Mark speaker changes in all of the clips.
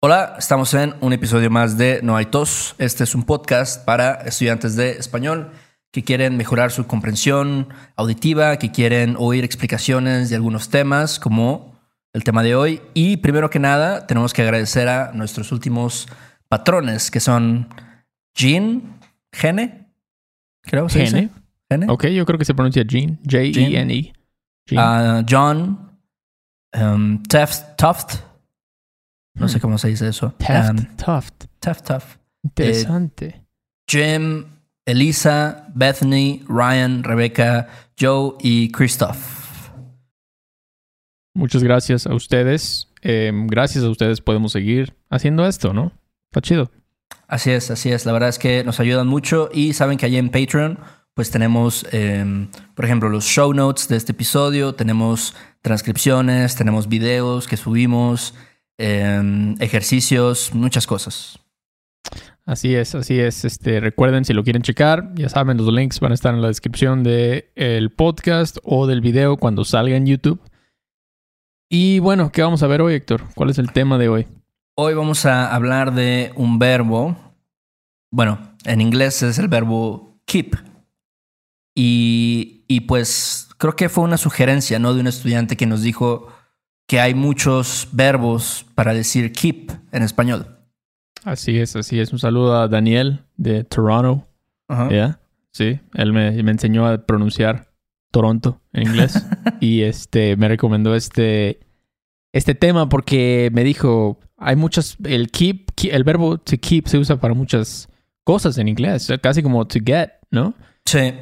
Speaker 1: Hola, estamos en un episodio más de No hay tos. Este es un podcast para estudiantes de español que quieren mejorar su comprensión auditiva, que quieren oír explicaciones de algunos temas como el tema de hoy. Y primero que nada, tenemos que agradecer a nuestros últimos patrones, que son Jean, Gene, creo que se
Speaker 2: Gene.
Speaker 1: Gene.
Speaker 2: Ok, yo creo que se pronuncia Gene. J-E-N-E. Gene.
Speaker 1: Ah, John, um, Teft, Tuft, no sé
Speaker 2: Hmm.
Speaker 1: cómo se dice eso.
Speaker 2: Taft.
Speaker 1: Um.
Speaker 2: Tuft,
Speaker 1: Tuft.
Speaker 2: Interesante.
Speaker 1: Jim, Elisa, Bethany, Ryan, Rebecca, Joe y Christoph.
Speaker 2: Muchas gracias a ustedes. Eh, gracias a ustedes podemos seguir haciendo esto, ¿no? Está chido.
Speaker 1: Así es, así es. La verdad es que nos ayudan mucho y saben que allí en Patreon pues tenemos, eh, por ejemplo, los show notes de este episodio, tenemos transcripciones, tenemos videos que subimos, eh, ejercicios, muchas cosas.
Speaker 2: Así es, así es. Este, recuerden, si lo quieren checar, ya saben, los links van a estar en la descripción del podcast o del video cuando salga en YouTube. Y bueno, ¿qué vamos a ver hoy, Héctor? ¿Cuál es el tema de hoy?
Speaker 1: Hoy vamos a hablar de un verbo, bueno, en inglés es el verbo keep. Y, y pues creo que fue una sugerencia, ¿no? De un estudiante que nos dijo que hay muchos verbos para decir keep en español.
Speaker 2: Así es, así es. Un saludo a Daniel de Toronto.
Speaker 1: Ajá.
Speaker 2: ¿Ya? Sí, él me, me enseñó a pronunciar Toronto en inglés y este me recomendó este este tema porque me dijo hay muchas el keep, ke- el verbo to keep se usa para muchas cosas en inglés, casi como to get, ¿no?
Speaker 1: Sí.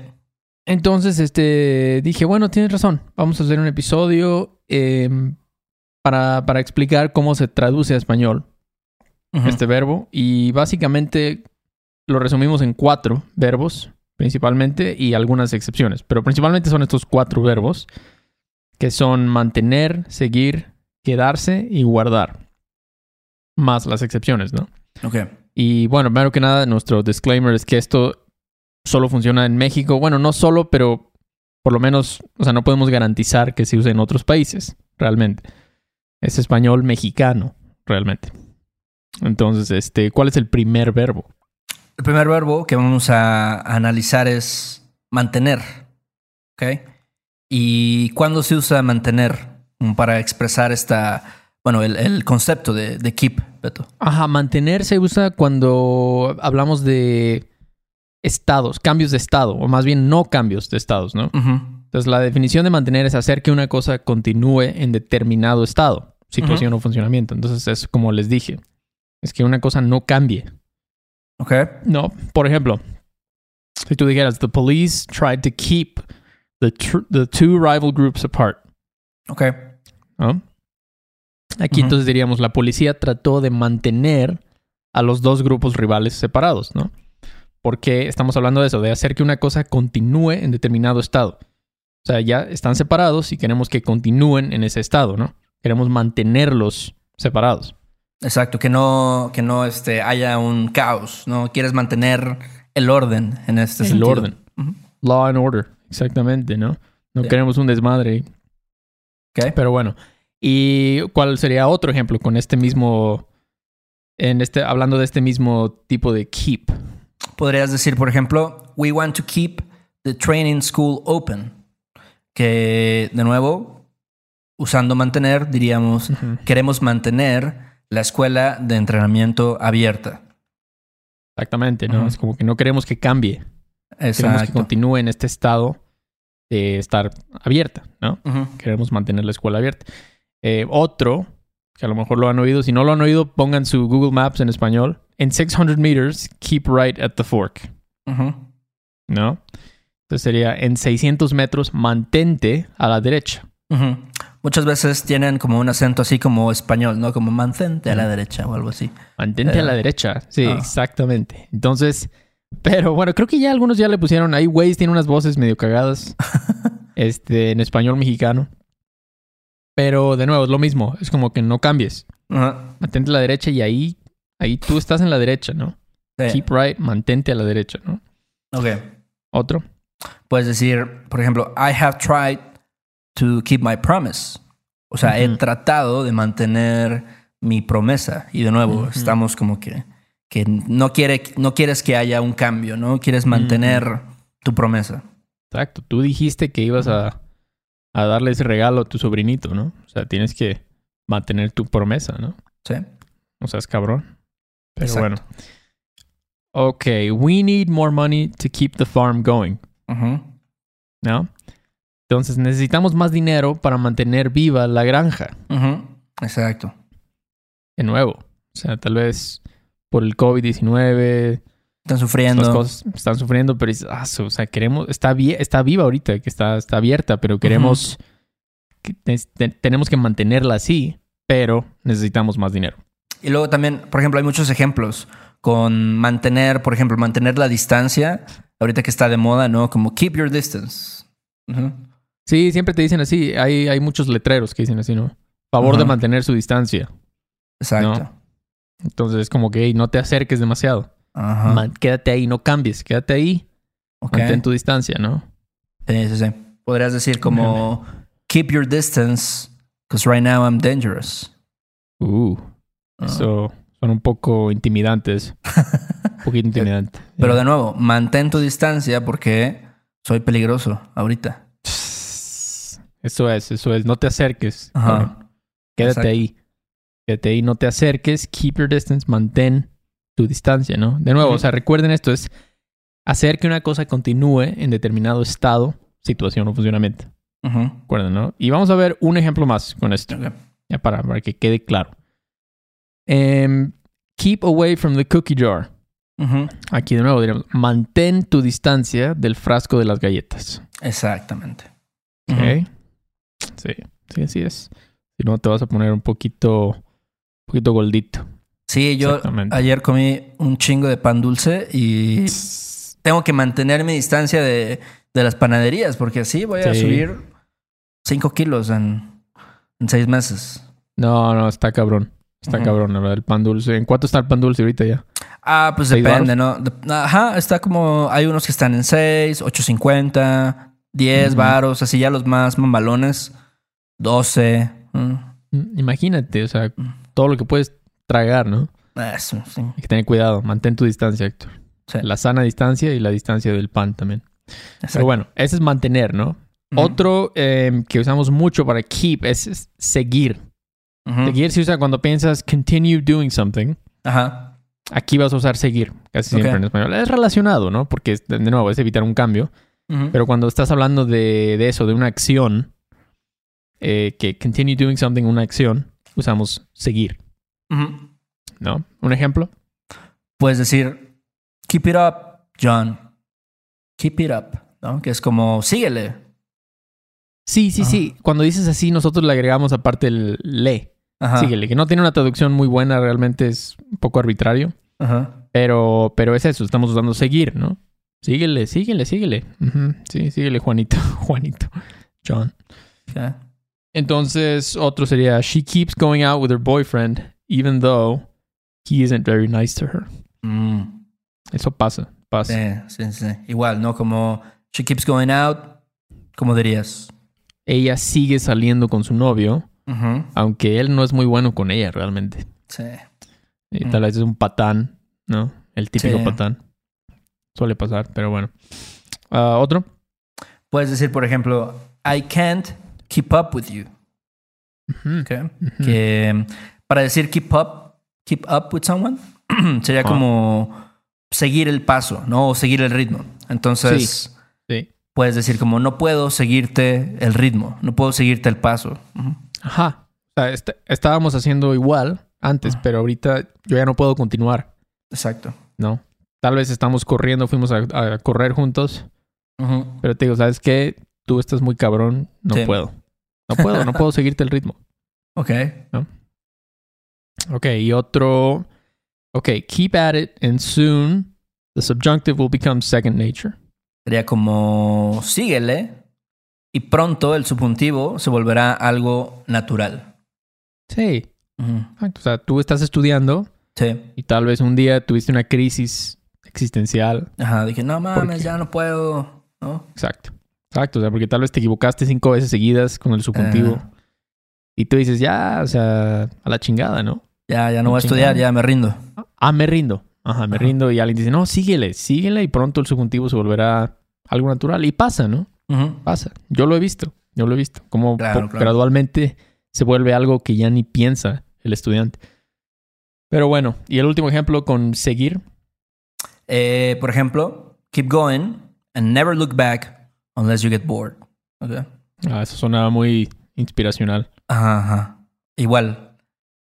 Speaker 2: Entonces este dije bueno tienes razón, vamos a hacer un episodio em, para para explicar cómo se traduce a español este verbo y básicamente lo resumimos en cuatro verbos principalmente y algunas excepciones, pero principalmente son estos cuatro verbos que son mantener, seguir, quedarse y guardar, más las excepciones, ¿no?
Speaker 1: Ok.
Speaker 2: Y bueno, primero que nada, nuestro disclaimer es que esto solo funciona en México, bueno, no solo, pero por lo menos, o sea, no podemos garantizar que se use en otros países, realmente. Es español mexicano, realmente. Entonces, este, ¿cuál es el primer verbo?
Speaker 1: El primer verbo que vamos a analizar es mantener. ¿Ok? ¿Y cuándo se usa mantener para expresar esta, bueno, el, el concepto de, de keep, Beto?
Speaker 2: Ajá, mantener se usa cuando hablamos de estados, cambios de estado, o más bien no cambios de estados, ¿no? Entonces, la definición de mantener es hacer que una cosa continúe en determinado estado, situación o funcionamiento. Entonces, es como les dije, es que una cosa no cambie.
Speaker 1: Ok.
Speaker 2: No, por ejemplo, si tú dijeras, the police tried to keep the, the two rival groups apart.
Speaker 1: Ok.
Speaker 2: ¿no? Aquí entonces diríamos, la policía trató de mantener a los dos grupos rivales separados, ¿no? Porque estamos hablando de eso, de hacer que una cosa continúe en determinado estado. O sea, ya están separados y queremos que continúen en ese estado, ¿no? Queremos mantenerlos separados.
Speaker 1: Exacto, que no, que no este, haya un caos, ¿no? Quieres mantener el orden en este
Speaker 2: El
Speaker 1: sentido.
Speaker 2: orden.
Speaker 1: Ujú.
Speaker 2: Law and order, exactamente, ¿no? No queremos un desmadre. ahí.
Speaker 1: Ok.
Speaker 2: Pero bueno, ¿y cuál sería otro ejemplo con este mismo, en este, hablando de este mismo tipo de keep?
Speaker 1: Podrías decir, por ejemplo, we want to keep the training school open. Que, de nuevo, usando mantener, diríamos, queremos mantener la escuela de entrenamiento abierta.
Speaker 2: Exactamente, ¿no? Es como que no queremos que cambie. Queremos que
Speaker 1: Exacto.
Speaker 2: continúe en este estado de estar abierta, ¿no? Queremos mantener la escuela abierta. Eh, otro, que a lo mejor lo han oído, si no lo han oído, pongan su Google Maps en español. En 600 meters, keep right at the fork. ¿no? Entonces sería en 600 metros, mantente a la derecha.
Speaker 1: Muchas veces tienen como un acento así como español, ¿no? Como mantente a la derecha o algo así.
Speaker 2: Mantente
Speaker 1: Eh,
Speaker 2: a la derecha. Sí,
Speaker 1: ah.
Speaker 2: exactamente. Entonces, pero bueno, creo que ya algunos ya le pusieron ahí. Waze tiene unas voces medio cagadas. este, en español mexicano. Pero de nuevo, es lo mismo. Es como que no cambies. Mantente a la derecha y ahí, ahí tú estás en la derecha, ¿no?
Speaker 1: Sí.
Speaker 2: Keep right, mantente a la derecha, ¿no?
Speaker 1: Ok.
Speaker 2: Otro.
Speaker 1: Puedes decir, por ejemplo, I have tried to keep my promise. O sea, he tratado de mantener mi promesa. Y de nuevo, estamos como que, que no, quiere, no quieres que haya un cambio, ¿no? Quieres mantener tu promesa.
Speaker 2: Exacto. Tú dijiste que ibas a, a darle ese regalo a tu sobrinito, ¿no? O sea, tienes que mantener tu promesa, ¿no?
Speaker 1: Sí.
Speaker 2: O sea, es cabrón. Pero
Speaker 1: Exacto.
Speaker 2: bueno. Ok, we need more money to keep the farm going. ¿no? Entonces necesitamos más dinero para mantener viva la granja.
Speaker 1: Exacto.
Speaker 2: De nuevo. O sea, tal vez por el COVID-19,
Speaker 1: Están sufriendo.
Speaker 2: estas cosas están sufriendo, pero ah, o sea, queremos, está, está viva ahorita, que está, está abierta, pero queremos, que te- te- tenemos que mantenerla así, pero necesitamos más dinero.
Speaker 1: Y luego también, por ejemplo, hay muchos ejemplos con mantener, por ejemplo, mantener la distancia. Ahorita que está de moda, ¿no? Como keep your distance. Ujú.
Speaker 2: Sí, siempre te dicen así, hay, hay muchos letreros que dicen así, ¿no? Favor de mantener su distancia.
Speaker 1: Exacto.
Speaker 2: Entonces es como que "Ey, no te acerques demasiado.
Speaker 1: Ajá.
Speaker 2: Man- quédate ahí, no cambies, quédate ahí, mantén tu distancia, ¿no?
Speaker 1: Sí, sí, sí. Podrías decir como keep your distance because right now I'm dangerous.
Speaker 2: Uh, eso son un poco intimidantes. un poquito intimidantes.
Speaker 1: Pero de nuevo, mantén tu distancia porque soy peligroso ahorita.
Speaker 2: Eso es, eso es. No te acerques.
Speaker 1: Ajá.
Speaker 2: Quédate
Speaker 1: Exacto.
Speaker 2: ahí. Quédate ahí, no te acerques. Keep your distance. Mantén tu distancia, ¿no? De nuevo, o sea, recuerden esto: es hacer que una cosa continúe en determinado estado, situación o funcionamiento. Recuerden, ¿no? Y vamos a ver un ejemplo más con esto,
Speaker 1: Ok.
Speaker 2: ya para, para que quede claro. Em, keep away from the cookie jar.
Speaker 1: Ujú.
Speaker 2: Aquí de nuevo diremos: mantén tu distancia del frasco de las galletas.
Speaker 1: Exactamente.
Speaker 2: Sí, sí, así es. Si no, te vas a poner un poquito, un poquito gordito.
Speaker 1: Sí, yo ayer comí un chingo de pan dulce y tengo que mantener mi distancia de, de las panaderías porque así voy a
Speaker 2: Sí.
Speaker 1: subir 5 kilos en, en seis meses.
Speaker 2: No, no, está cabrón. Está cabrón, la verdad, el pan dulce. ¿En cuánto está el pan dulce ahorita ya?
Speaker 1: Ah, pues
Speaker 2: ¿Seis
Speaker 1: depende, ¿no? Ajá, está como. Hay unos que están en 6, 8.50, 10
Speaker 2: Ujú.
Speaker 1: varos, así ya los más mamalones, 12. mm,
Speaker 2: Mm, Imagínate, o sea, todo lo que puedes tragar, ¿no?
Speaker 1: Eso, sí.
Speaker 2: Hay que tener cuidado. Mantén tu distancia, Héctor.
Speaker 1: Sí.
Speaker 2: La sana distancia y la distancia del pan también.
Speaker 1: Exacto.
Speaker 2: Pero bueno, ese es mantener, ¿no? Otro eh, que usamos mucho para keep es, seguir. Seguir se usa cuando piensas continue doing something.
Speaker 1: Ajá.
Speaker 2: Aquí vas a usar seguir, casi siempre en español. Es relacionado, ¿no? Porque, de nuevo, es evitar un cambio. Pero cuando estás hablando de, de eso, de una acción, eh, que continue doing something, una acción, usamos seguir. ¿no? Un ejemplo.
Speaker 1: Puedes decir, keep it up, John. Keep it up, ¿no? Que es como, síguele.
Speaker 2: Sí, sí, sí. Cuando dices así, nosotros le agregamos aparte el le.
Speaker 1: Ajá.
Speaker 2: Síguele, que no tiene una traducción muy buena, realmente es un poco arbitrario.
Speaker 1: Ajá.
Speaker 2: Pero, pero es eso, estamos usando seguir, ¿no? Síguele, síguele, síguele. Sí, síguele, Juanito. Juanito. John.
Speaker 1: Ok.
Speaker 2: Entonces, otro sería, she keeps going out with her boyfriend, even though he isn't very nice to her.
Speaker 1: Mm.
Speaker 2: Eso pasa, pasa.
Speaker 1: Sí, sí, sí. Igual, ¿no? Como, she keeps going out, ¿cómo dirías?
Speaker 2: Ella sigue saliendo con su novio, aunque él no es muy bueno con ella realmente.
Speaker 1: Sí.
Speaker 2: Y
Speaker 1: Mm.
Speaker 2: tal vez es un patán, ¿no? El típico
Speaker 1: Sí.
Speaker 2: patán. Suele pasar, pero bueno. Ah, Otro.
Speaker 1: Puedes decir, por ejemplo, I can't keep up with you.
Speaker 2: Ujú,
Speaker 1: Ok.
Speaker 2: ujú.
Speaker 1: Que para decir keep up, keep up with someone, sería
Speaker 2: Ah.
Speaker 1: como seguir el paso, ¿no? O seguir el ritmo. Entonces,
Speaker 2: Sí.
Speaker 1: puedes decir como no puedo seguirte el ritmo, no puedo seguirte el paso.
Speaker 2: Ajá. O sea, est- estábamos haciendo igual antes,
Speaker 1: Ah.
Speaker 2: pero ahorita yo ya no puedo continuar,
Speaker 1: Exacto.
Speaker 2: ¿no? Tal vez estamos corriendo, fuimos a, a correr juntos, pero te digo, ¿sabes qué? Tú estás muy cabrón, no
Speaker 1: Sí.
Speaker 2: puedo. No puedo, no puedo seguirte el ritmo.
Speaker 1: Ok.
Speaker 2: Ok, y otro. Ok, keep at it and soon the subjunctive will become second nature.
Speaker 1: Sería como síguele y pronto el subjuntivo se volverá algo natural.
Speaker 2: Sí. O sea, tú estás estudiando
Speaker 1: Sí.
Speaker 2: y tal vez un día tuviste una crisis existencial.
Speaker 1: Ajá, dije, no mames, ya no puedo. ¿no?
Speaker 2: Exacto. Exacto. O sea, porque tal vez te equivocaste cinco veces seguidas con el subjuntivo.
Speaker 1: Ah.
Speaker 2: Y tú dices, ya, o sea, a la chingada, ¿no?
Speaker 1: Ya, ya no voy a estudiar, ya me rindo.
Speaker 2: Ah, me rindo. Ajá, me
Speaker 1: Ajá.
Speaker 2: rindo. Y alguien dice, no, síguele, síguele y pronto el subjuntivo se volverá algo natural. Y pasa, ¿no? Pasa. Yo lo he visto. Yo lo he visto. Como
Speaker 1: Claro,
Speaker 2: po-
Speaker 1: claro.
Speaker 2: gradualmente se vuelve algo que ya ni piensa el estudiante. Pero bueno, y el último ejemplo con seguir.
Speaker 1: Eh, por ejemplo, keep going and never look back unless you get bored. Ok.
Speaker 2: Ah, eso sonaba muy inspiracional.
Speaker 1: Ajá, ajá. Igual,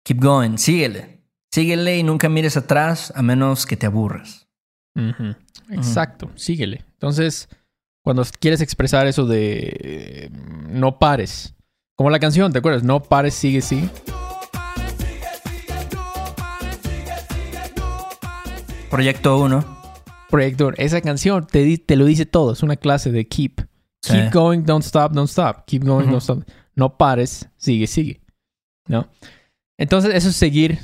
Speaker 1: keep going, síguele. Síguele y nunca mires atrás a menos que te aburras.
Speaker 2: Exacto, síguele. Entonces, cuando quieres expresar eso de eh, no pares, como la canción, ¿te acuerdas? No pares, sigue, sigue.
Speaker 1: Proyecto 1.
Speaker 2: Proyector, esa canción te, te lo dice todo. Es una clase de keep.
Speaker 1: Sí.
Speaker 2: Keep going, don't stop, don't stop. Keep going, don't stop. No pares, sigue, sigue. ¿No? Entonces, eso es seguir.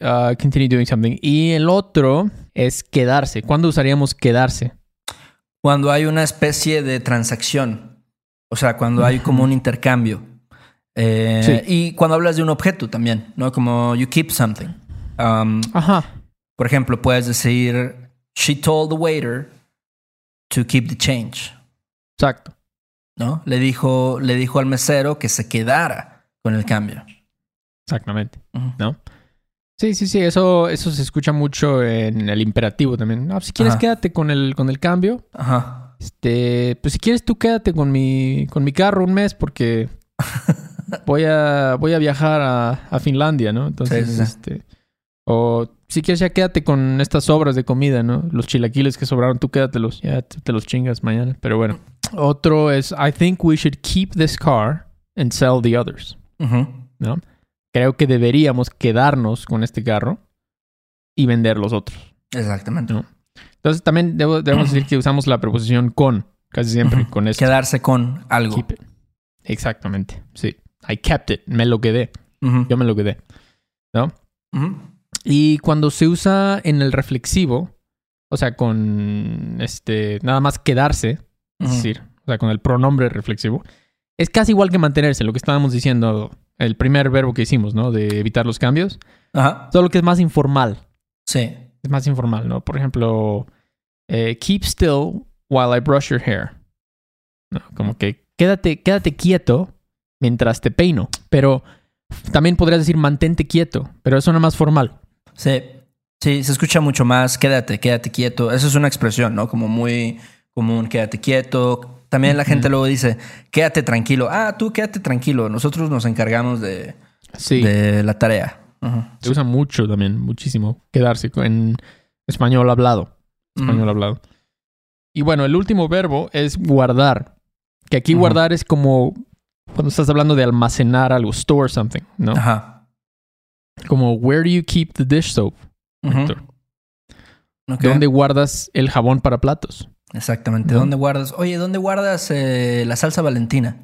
Speaker 2: uh, continue doing something. Y el otro es quedarse. ¿Cuándo usaríamos quedarse?
Speaker 1: Cuando hay una especie de transacción. O sea, cuando hay como un intercambio. Eh,
Speaker 2: Sí.
Speaker 1: Y cuando hablas de un objeto también, ¿no? Como you keep something. Um,
Speaker 2: Ajá.
Speaker 1: por ejemplo, puedes decir, she told the waiter to keep the change.
Speaker 2: Exacto.
Speaker 1: ¿No? Le dijo, le dijo al mesero que se quedara con el cambio.
Speaker 2: Exactamente. ¿No? Sí, sí, sí. Eso, eso se escucha mucho en el imperativo también. No, si quieres,
Speaker 1: Ajá.
Speaker 2: quédate con el, con el cambio.
Speaker 1: Ajá.
Speaker 2: Este, pues si quieres tú quédate con mi, con mi carro un mes porque voy a, voy a viajar a, a Finlandia, ¿no? Entonces,
Speaker 1: Sí, sí, sí.
Speaker 2: este, o si quieres ya quédate con estas sobras de comida, ¿no? Los chilaquiles que sobraron, tú quédatelos, ya te, te los chingas mañana. Pero bueno, otro es, I think we should keep this car and sell the others. ¿no? Creo que deberíamos quedarnos con este carro y vender los otros.
Speaker 1: Exactamente.
Speaker 2: No. Entonces también debo- debemos decir que usamos la preposición con casi siempre con esto.
Speaker 1: Quedarse con algo.
Speaker 2: Keep it. Exactamente. Sí. I kept it. Me lo quedé. Yo me lo quedé. ¿No? Y cuando se usa en el reflexivo, o sea, con este, nada más quedarse, es decir, o sea, con el pronombre reflexivo, es casi igual que mantenerse, lo que estábamos diciendo, el primer verbo que hicimos, ¿no? De evitar los cambios,
Speaker 1: Ajá.
Speaker 2: solo que es más informal.
Speaker 1: Sí.
Speaker 2: Es más informal, ¿no? Por ejemplo, eh, keep still while I brush your hair. ¿No? Como que quédate, quédate quieto mientras te peino. Pero también podrías decir mantente quieto, pero eso no es más formal.
Speaker 1: Sí. Sí, se escucha mucho más. Quédate, quédate quieto. Esa es una expresión, ¿no? Como muy común. Quédate quieto. También la gente luego dice, quédate tranquilo. Ah, tú quédate tranquilo. Nosotros nos encargamos de,
Speaker 2: Sí.
Speaker 1: de la tarea.
Speaker 2: Se usa mucho también, muchísimo. Quedarse en español hablado. Español hablado. Y bueno, el último verbo es guardar. Que aquí guardar es como cuando estás hablando de almacenar algo, store something, ¿no?
Speaker 1: Ajá.
Speaker 2: Como, where do you keep the dish soap? ¿Dónde guardas el jabón para platos?
Speaker 1: Exactamente. ¿Dónde guardas? Oye, ¿dónde guardas eh, la salsa valentina?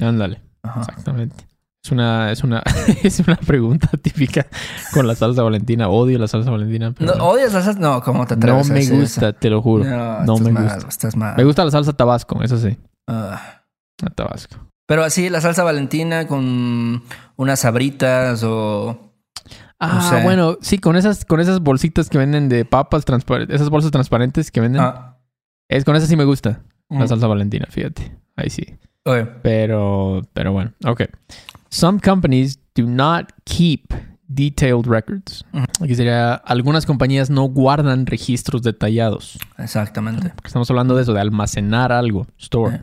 Speaker 2: Ándale, exactamente. Es una, es una, es una pregunta típica con la salsa valentina. Odio la salsa valentina. pero
Speaker 1: No,
Speaker 2: no,
Speaker 1: ¿Odias la salsa? No, ¿cómo te atreves
Speaker 2: No me gusta,
Speaker 1: eso?
Speaker 2: te lo juro.
Speaker 1: No,
Speaker 2: me
Speaker 1: mal,
Speaker 2: gusta.
Speaker 1: Estás mal.
Speaker 2: Me gusta la salsa tabasco, eso sí. La tabasco.
Speaker 1: Pero así, la salsa valentina con unas sabritas o...
Speaker 2: Ah, bueno, sí, con esas, con esas bolsitas que venden de papas transparentes, esas bolsas transparentes que venden.
Speaker 1: Ah.
Speaker 2: Es con esas sí me gusta. La
Speaker 1: Mm.
Speaker 2: salsa valentina, fíjate. Ahí sí. Pero, pero bueno, ok. Some companies do not keep detailed records.
Speaker 1: Ujú.
Speaker 2: Aquí sería, algunas compañías no guardan registros detallados.
Speaker 1: Exactamente.
Speaker 2: Porque estamos hablando de eso, de almacenar algo, store.
Speaker 1: Eh.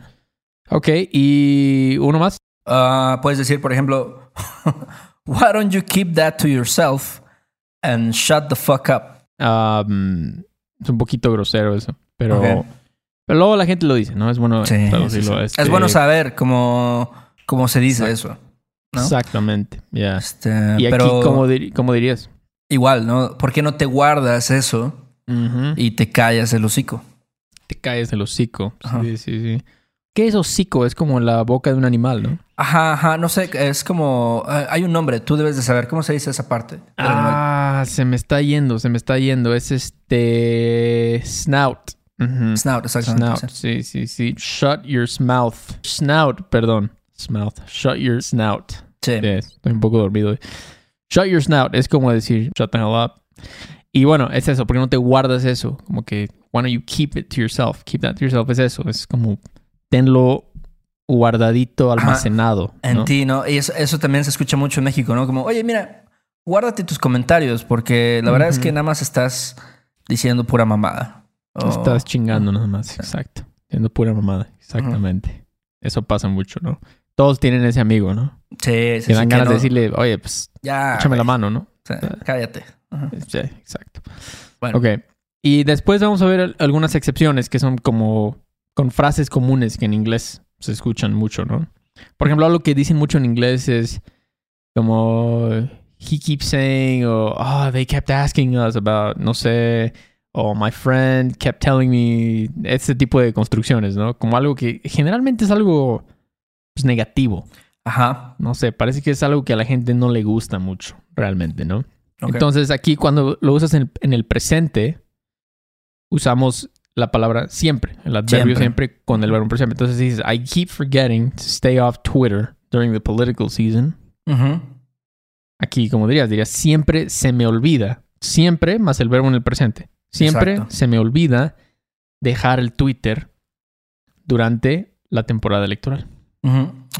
Speaker 2: Ok, y uno más.
Speaker 1: Ah, puedes decir, por ejemplo, Why don't you keep that to yourself and shut the fuck up?
Speaker 2: Um, es un poquito grosero eso, pero, pero luego la gente lo dice, ¿no? Es bueno
Speaker 1: Sí, sí,
Speaker 2: traducirlo.
Speaker 1: sí.
Speaker 2: Este,
Speaker 1: Es bueno saber cómo, cómo se dice
Speaker 2: Exacto.
Speaker 1: eso. ¿no?
Speaker 2: Exactamente, ya.
Speaker 1: Este,
Speaker 2: Y aquí,
Speaker 1: pero
Speaker 2: ¿cómo, diri- cómo dirías?
Speaker 1: igual, ¿no? ¿Por qué no te guardas eso y te callas el hocico?
Speaker 2: Te caes el hocico.
Speaker 1: Ajá.
Speaker 2: Sí, sí, sí. ¿Qué es hocico? Es como la boca de un animal, ¿no?
Speaker 1: Ajá, ajá, no sé, es como... eh, hay un nombre, tú debes de saber cómo se dice esa parte.
Speaker 2: Ah, se me está yendo, se me está yendo. Es este. Snout.
Speaker 1: Snout, exactamente.
Speaker 2: Snout.
Speaker 1: sí.
Speaker 2: Sí, sí, sí. Shut your mouth. Snout, perdón. Mouth. Shut your snout.
Speaker 1: Sí.
Speaker 2: Sí, estoy un poco dormido. hoy. Shut your snout es como decir shut the hell up. Y bueno, es eso, porque no te guardas eso. Como que, why don't you keep it to yourself? Keep that to yourself. Es eso, es como tenlo guardadito, almacenado.
Speaker 1: En ti, ¿no? Y eso, eso, también se escucha mucho en México, ¿no? Como, oye, mira, guárdate tus comentarios, porque la verdad es que nada más estás diciendo pura mamada.
Speaker 2: Estás chingando nada más, exacto. Diciendo pura mamada, exactamente. Eso pasa mucho, ¿no? Todos tienen ese amigo, ¿no?
Speaker 1: Sí, sí.
Speaker 2: Que dan ganas de decirle, oye, pues,
Speaker 1: ya,
Speaker 2: échame la mano, ¿no?
Speaker 1: cállate.
Speaker 2: Sí, exacto. Bueno. Ok. Y después vamos a ver algunas excepciones que son como con frases comunes que en inglés se escuchan mucho, ¿no? Por ejemplo, algo que dicen mucho en inglés es como he keeps saying o oh, they kept asking us about no sé o my friend kept telling me este tipo de construcciones, ¿no? Como algo que generalmente es algo pues, negativo.
Speaker 1: Ajá.
Speaker 2: No sé, parece que es algo que a la gente no le gusta mucho, realmente, ¿no? Entonces aquí cuando lo usas en, el presente, usamos la palabra siempre, el adverbio siempre, con el verbo presente. Entonces dices, I keep forgetting to stay off Twitter during the political season. Aquí, como dirías, dirías, siempre se me olvida. Siempre más el verbo en el presente. Siempre se me olvida dejar el Twitter durante la temporada electoral.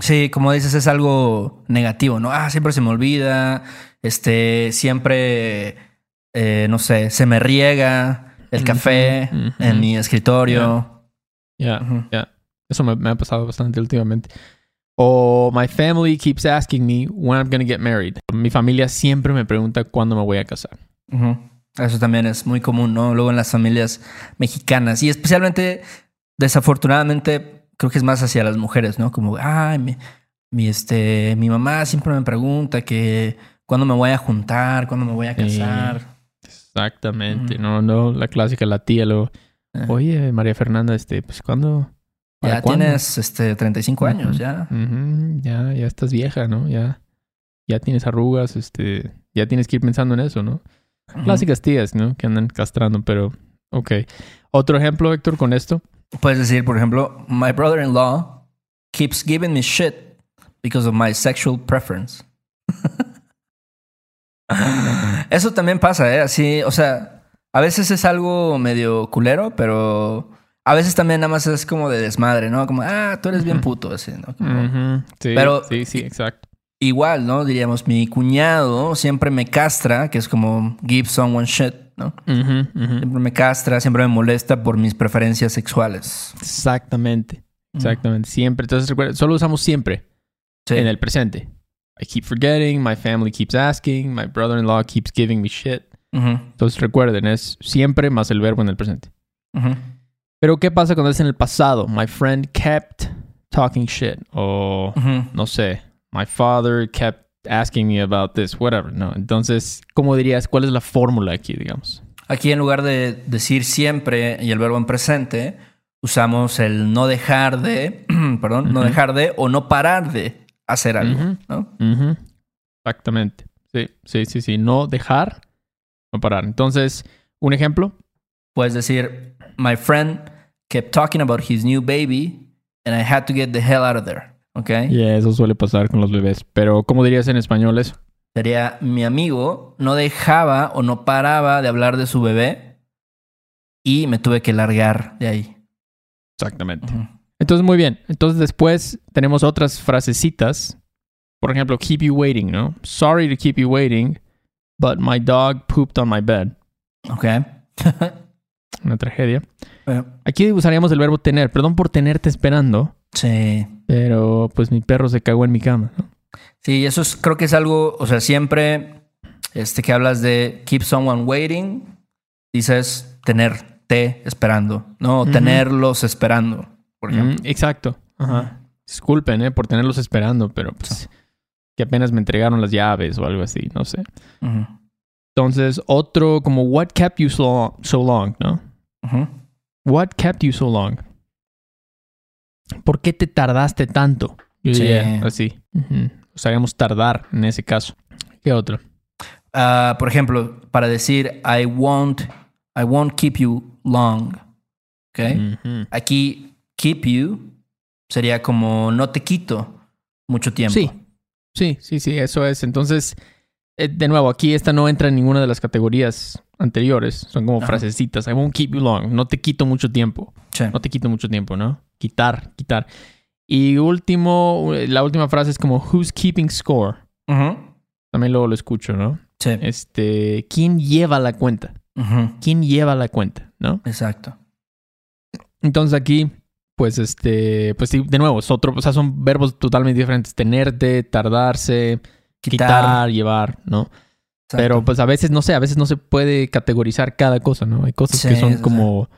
Speaker 1: Sí, como dices, es algo negativo, ¿no? Ah, siempre se me olvida, este, siempre, eh, no sé, se me riega el café en mi escritorio.
Speaker 2: Ya, ya. Eso me, ha pasado bastante últimamente. O my family keeps asking me when I'm gonna get married. Mi familia siempre me pregunta cuándo me voy a casar.
Speaker 1: Eso también es muy común, ¿no? Luego en las familias mexicanas y especialmente, desafortunadamente, creo que es más hacia las mujeres, ¿no? Como, ay, mi, este, mi mamá siempre me pregunta que cuándo me voy a juntar, cuándo me voy a casar.
Speaker 2: Exactamente, no, no, la clásica, la tía, lo, eh. oye, María Fernanda, este, pues, ¿cuándo?
Speaker 1: Ya tienes, este, 35 años, ya.
Speaker 2: Ya, ya estás vieja, ¿no? Ya, ya tienes arrugas, este, ya tienes que ir pensando en eso, ¿no? Clásicas tías, ¿no? Que andan castrando, pero, ok. Otro ejemplo, Héctor, con esto.
Speaker 1: Puedes decir, por ejemplo, my brother-in-law keeps giving me shit because of my sexual preference. Eso también pasa, ¿eh? Así, o sea, a veces es algo medio culero, pero a veces también nada más es como de desmadre, ¿no? Como, ah, tú eres bien puto, así, ¿no?
Speaker 2: sí, pero sí, sí, exacto.
Speaker 1: Igual, ¿no? Diríamos, mi cuñado siempre me castra, que es como give someone shit. Siempre me castra, siempre me molesta por mis preferencias sexuales.
Speaker 2: Exactamente. Exactamente. Siempre. Entonces recuerda, solo usamos siempre en el presente. I keep forgetting, my family keeps asking, my brother-in-law keeps giving me shit. Entonces recuerden, es siempre más el verbo en el presente. Pero ¿qué pasa cuando es en el pasado? My friend kept talking shit. O no sé, my father kept asking me about this, whatever. No, entonces, ¿cómo dirías? ¿Cuál es la fórmula aquí, digamos?
Speaker 1: Aquí en lugar de decir siempre y el verbo en presente, usamos el no dejar de, perdón, no dejar de o no parar de hacer algo, ¿no?
Speaker 2: Exactamente. Sí, sí, sí, sí. No dejar, no parar. Entonces, un ejemplo.
Speaker 1: Puedes decir, my friend kept talking about his new baby and I had to get the hell out of there. Ok.
Speaker 2: Y eso suele pasar con los bebés. Pero, ¿cómo dirías en español eso?
Speaker 1: Sería, mi amigo no dejaba o no paraba de hablar de su bebé y me tuve que largar de ahí.
Speaker 2: Exactamente. Entonces, muy bien. Entonces, después tenemos otras frasecitas. Por ejemplo, keep you waiting, ¿no? Sorry to keep you waiting, but my dog pooped on my bed.
Speaker 1: Ok.
Speaker 2: Una tragedia. Aquí usaríamos el verbo tener. Perdón por tenerte esperando.
Speaker 1: Sí.
Speaker 2: Pero pues mi perro se cagó en mi cama. ¿no?
Speaker 1: Sí, eso es, creo que es algo, o sea, siempre este, que hablas de keep someone waiting, dices tenerte esperando, ¿no? Tenerlos esperando, por ejemplo.
Speaker 2: exacto. Ajá. Disculpen, ¿eh? Por tenerlos esperando, pero pues que apenas me entregaron las llaves o algo así, no sé. Entonces, otro como what kept you so, so long, ¿no? What kept you so long? ¿Por qué te tardaste tanto? Yo sí. así. O tardar en ese caso. ¿Qué otro?
Speaker 1: Ah, por ejemplo, para decir I won't, I won't keep you long. ¿Ok? Aquí, keep you sería como no te quito mucho tiempo.
Speaker 2: Sí. Sí, sí, sí, eso es. Entonces, eh, de nuevo, aquí esta no entra en ninguna de las categorías anteriores. Son como
Speaker 1: Ajá.
Speaker 2: frasecitas. I won't keep you long. No te quito mucho tiempo.
Speaker 1: Sí.
Speaker 2: No te quito mucho tiempo, ¿no? Quitar, quitar. Y último, la última frase es como Who's keeping score? También luego lo escucho, ¿no?
Speaker 1: Sí.
Speaker 2: Este, ¿quién lleva la cuenta? ¿Quién lleva la cuenta? ¿No?
Speaker 1: Exacto.
Speaker 2: Entonces aquí, pues este, pues sí, de nuevo, es otro, o sea, son verbos totalmente diferentes. Tenerte, tardarse, quitar,
Speaker 1: Quitar.
Speaker 2: llevar, ¿no?
Speaker 1: Exacto.
Speaker 2: Pero pues a veces, no sé, a veces no se puede categorizar cada cosa, ¿no? Hay cosas que
Speaker 1: Sí,
Speaker 2: son
Speaker 1: sí, sí.
Speaker 2: como,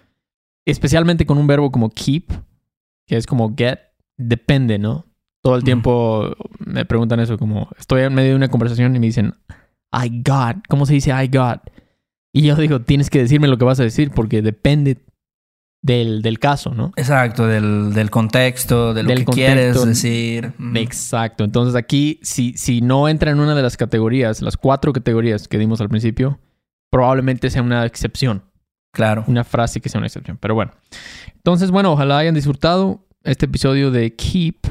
Speaker 2: especialmente con un verbo como keep, que es como get, depende, ¿no? Todo el
Speaker 1: Ujú.
Speaker 2: tiempo me preguntan eso, como estoy en medio de una conversación y me dicen, I got, ¿cómo se dice I got? Y yo digo, tienes que decirme lo que vas a decir porque depende del, del caso, ¿no?
Speaker 1: Exacto, del, del contexto, de lo
Speaker 2: Del
Speaker 1: que
Speaker 2: contexto.
Speaker 1: quieres decir.
Speaker 2: Exacto. Entonces aquí, si, si no entra en una de las categorías, las cuatro categorías que dimos al principio, probablemente sea una excepción.
Speaker 1: Claro.
Speaker 2: Una frase que sea una excepción. Pero bueno. Entonces, bueno, ojalá hayan disfrutado este episodio de Keep.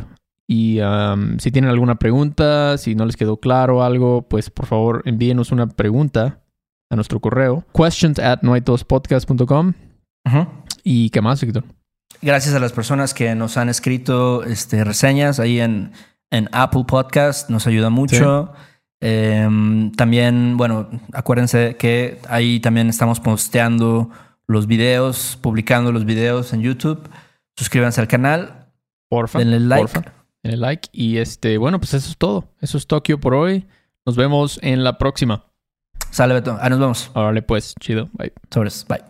Speaker 2: Y um, si tienen alguna pregunta, si no les quedó claro algo, pues por favor envíenos una pregunta a nuestro correo. Questions at noitospodcast.com.
Speaker 1: Ujú.
Speaker 2: ¿Y qué más, Víctor?
Speaker 1: Gracias a las personas que nos han escrito este, reseñas ahí en, en Apple Podcast, nos ayuda mucho. Em, también, bueno, acuérdense que ahí también estamos posteando los videos, publicando los videos en YouTube. Suscríbanse al canal,
Speaker 2: Porfa.
Speaker 1: denle like.
Speaker 2: porfa. Denle like. Y este, bueno, pues eso es todo. Eso es Tokio por hoy. Nos vemos en la próxima.
Speaker 1: Sale Beto, ahí nos vemos.
Speaker 2: Órale, pues, chido. Bye.
Speaker 1: Sobres, bye.